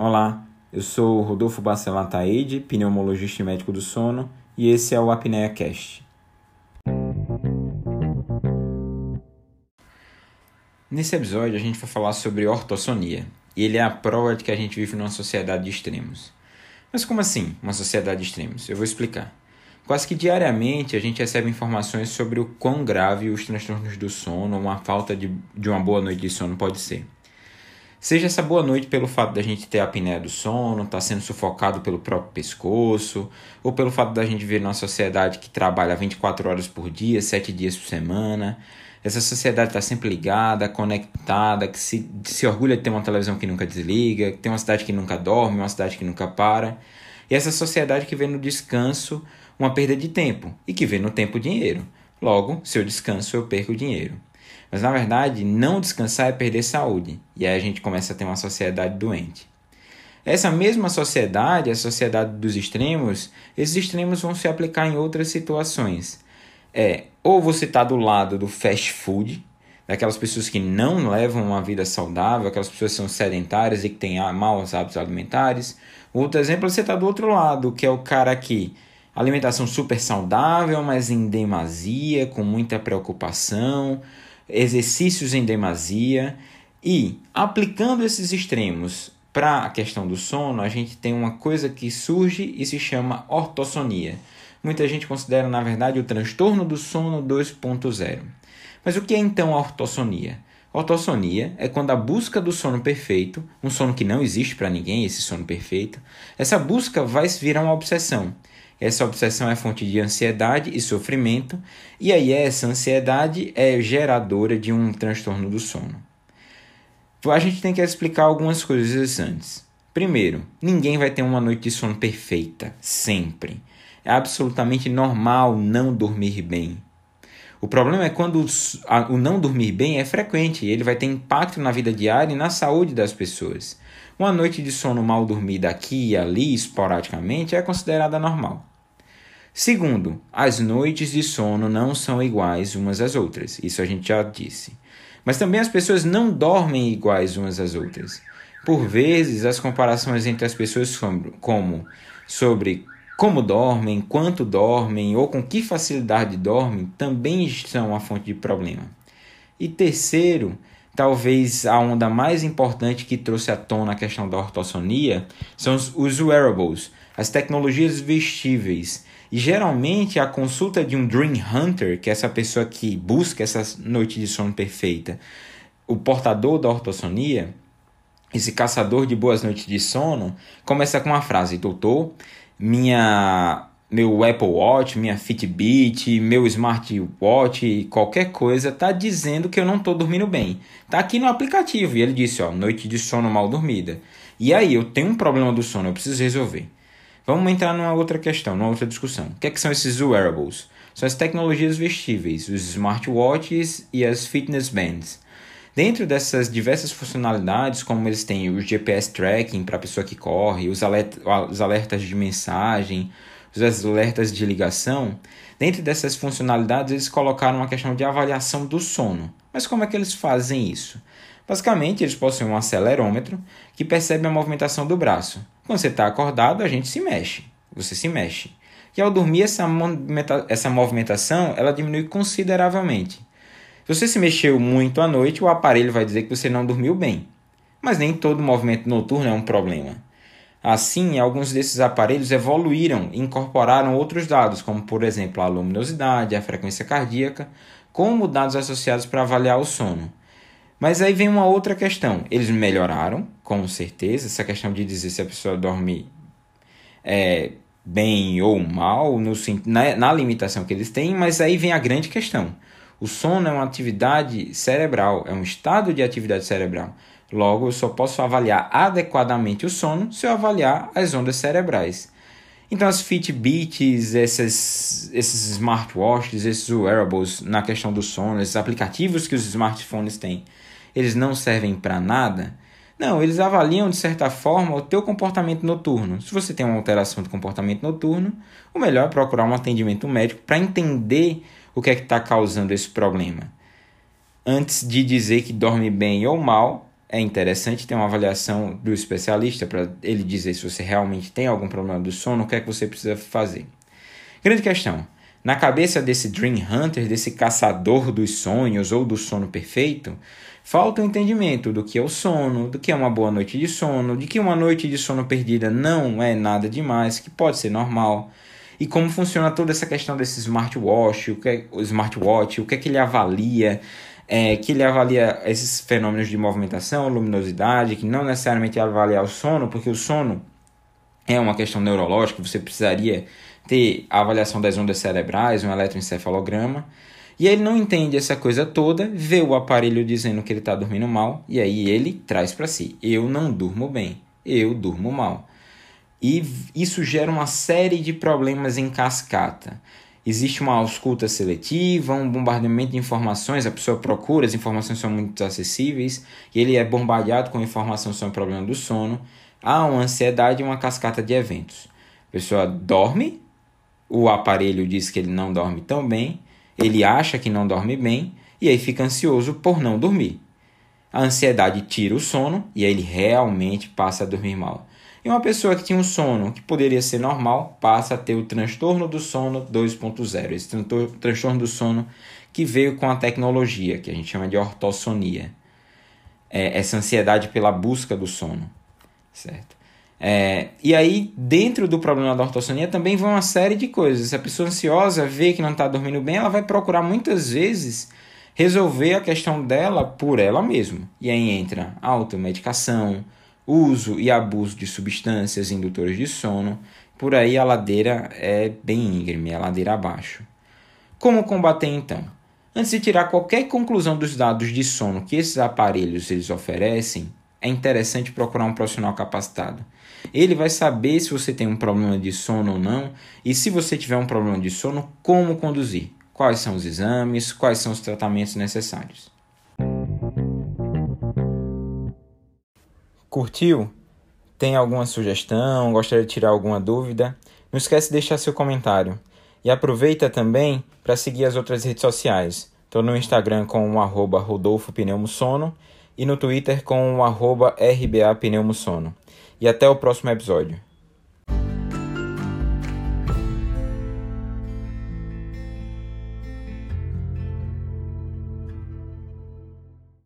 Olá, eu sou Rodolfo Bacelar Taide, pneumologista e médico do sono, e esse é o Apnea Cast. Nesse episódio a gente vai falar sobre ortossonia, e ele é a prova de que a gente vive numa sociedade de extremos. Mas como assim, uma sociedade de extremos? Eu vou explicar. Quase que diariamente a gente recebe informações sobre o quão grave os transtornos do sono ou uma falta de, de uma boa noite de sono pode ser. Seja essa boa noite pelo fato da gente ter a apneia do sono, estar tá sendo sufocado pelo próprio pescoço, ou pelo fato da gente viver numa sociedade que trabalha 24 horas por dia, 7 dias por semana. Essa sociedade está sempre ligada, conectada, que se, se orgulha de ter uma televisão que nunca desliga, que tem uma cidade que nunca dorme, uma cidade que nunca para. E essa sociedade que vê no descanso uma perda de tempo e que vê no tempo dinheiro. Logo, se eu descanso, eu perco dinheiro. Mas na verdade, não descansar é perder saúde, e aí a gente começa a ter uma sociedade doente. Essa mesma sociedade, a sociedade dos extremos, esses extremos vão se aplicar em outras situações. É, ou você está do lado do fast food, daquelas pessoas que não levam uma vida saudável, aquelas pessoas que são sedentárias e que têm maus hábitos alimentares. Outro exemplo, você está do outro lado, que é o cara que alimentação super saudável, mas em demasia, com muita preocupação, exercícios em demasia e aplicando esses extremos para a questão do sono, a gente tem uma coisa que surge e se chama ortossonia. Muita gente considera, na verdade, o transtorno do sono 2.0. Mas o que é então a ortossonia? Ortossonia é quando a busca do sono perfeito, um sono que não existe para ninguém, esse sono perfeito, essa busca vai virar uma obsessão. Essa obsessão é fonte de ansiedade e sofrimento, e aí essa ansiedade é geradora de um transtorno do sono. A gente tem que explicar algumas coisas antes. Primeiro, ninguém vai ter uma noite de sono perfeita, sempre. É absolutamente normal não dormir bem. O problema é quando o não dormir bem é frequente ele vai ter impacto na vida diária e na saúde das pessoas. Uma noite de sono mal dormida aqui e ali, esporadicamente, é considerada normal. Segundo, as noites de sono não são iguais umas às outras, isso a gente já disse. Mas também as pessoas não dormem iguais umas às outras. Por vezes, as comparações entre as pessoas como sobre como dormem, quanto dormem ou com que facilidade dormem também são uma fonte de problema. E terceiro, talvez a onda mais importante que trouxe à tona a questão da ortossonia são os wearables, as tecnologias vestíveis e geralmente a consulta de um Dream Hunter, que é essa pessoa que busca essa noite de sono perfeita, o portador da ortossonia, esse caçador de boas noites de sono, começa com uma frase: Doutor, minha meu Apple Watch, minha Fitbit, meu smartwatch, qualquer coisa tá dizendo que eu não estou dormindo bem. Tá aqui no aplicativo e ele disse, ó, noite de sono mal dormida. E aí, eu tenho um problema do sono, eu preciso resolver. Vamos entrar numa outra questão, numa outra discussão. O que, é que são esses wearables? São as tecnologias vestíveis, os smartwatches e as fitness bands. Dentro dessas diversas funcionalidades, como eles têm o GPS tracking para a pessoa que corre, os, alertas de mensagem, os alertas de ligação, dentro dessas funcionalidades eles colocaram uma questão de avaliação do sono. Mas como é que eles fazem isso? Basicamente, eles possuem um acelerômetro que percebe a movimentação do braço. Quando você está acordado, a gente se mexe. Você se mexe. E ao dormir, essa, essa movimentação ela diminui consideravelmente. Se você se mexeu muito à noite, o aparelho vai dizer que você não dormiu bem. Mas nem todo movimento noturno é um problema. Assim, alguns desses aparelhos evoluíram e incorporaram outros dados, como por exemplo a luminosidade, a frequência cardíaca, como dados associados para avaliar o sono. Mas aí vem uma outra questão. Eles melhoraram, com certeza, essa questão de dizer se a pessoa dorme é, bem ou mal, no, na, na limitação que eles têm, mas aí vem a grande questão. O sono é uma atividade cerebral, é um estado de atividade cerebral. Logo, eu só posso avaliar adequadamente o sono se eu avaliar as ondas cerebrais. Então, as Fitbits, esses, esses smartwatches, esses wearables na questão do sono, esses aplicativos que os smartphones têm, eles não servem para nada? Não, eles avaliam de certa forma o teu comportamento noturno. Se você tem uma alteração de comportamento noturno, o melhor é procurar um atendimento médico para entender o que é que está causando esse problema. Antes de dizer que dorme bem ou mal, é interessante ter uma avaliação do especialista para ele dizer se você realmente tem algum problema do sono, o que é que você precisa fazer. Grande questão. Na cabeça desse Dream Hunter, desse caçador dos sonhos ou do sono perfeito, falta o entendimento do que é o sono, do que é uma boa noite de sono, de que uma noite de sono perdida não é nada demais, que pode ser normal, e como funciona toda essa questão desse smartwatch, o que é o smartwatch, o que é que ele avalia, é, que ele avalia esses fenômenos de movimentação, luminosidade, que não necessariamente avalia o sono, porque o sono é uma questão neurológica, você precisaria ter a avaliação das ondas cerebrais, um eletroencefalograma, e ele não entende essa coisa toda, vê o aparelho dizendo que ele está dormindo mal, e aí ele traz para si: eu não durmo bem, eu durmo mal. E isso gera uma série de problemas em cascata. Existe uma ausculta seletiva, um bombardeamento de informações, a pessoa procura, as informações são muito acessíveis, e ele é bombardeado com informação sobre o problema do sono. Há uma ansiedade e uma cascata de eventos. A pessoa dorme, o aparelho diz que ele não dorme tão bem, ele acha que não dorme bem e aí fica ansioso por não dormir. A ansiedade tira o sono e aí ele realmente passa a dormir mal. E uma pessoa que tinha um sono que poderia ser normal passa a ter o transtorno do sono 2.0, esse transtorno do sono que veio com a tecnologia, que a gente chama de ortossonia. É essa ansiedade pela busca do sono, certo? É, e aí, dentro do problema da ortossonia, também vem uma série de coisas. Se a pessoa ansiosa vê que não está dormindo bem, ela vai procurar muitas vezes resolver a questão dela por ela mesma. E aí entra automedicação, uso e abuso de substâncias indutoras de sono. Por aí a ladeira é bem íngreme, a ladeira abaixo. Como combater então? Antes de tirar qualquer conclusão dos dados de sono que esses aparelhos eles oferecem, é interessante procurar um profissional capacitado. Ele vai saber se você tem um problema de sono ou não, e se você tiver um problema de sono, como conduzir, quais são os exames, quais são os tratamentos necessários. Curtiu? Tem alguma sugestão? Gostaria de tirar alguma dúvida? Não esquece de deixar seu comentário. E aproveita também para seguir as outras redes sociais. Estou no Instagram com o arroba Rodolfo Pneumosono e no Twitter com o arroba RBA Pneumosono. E até o próximo episódio.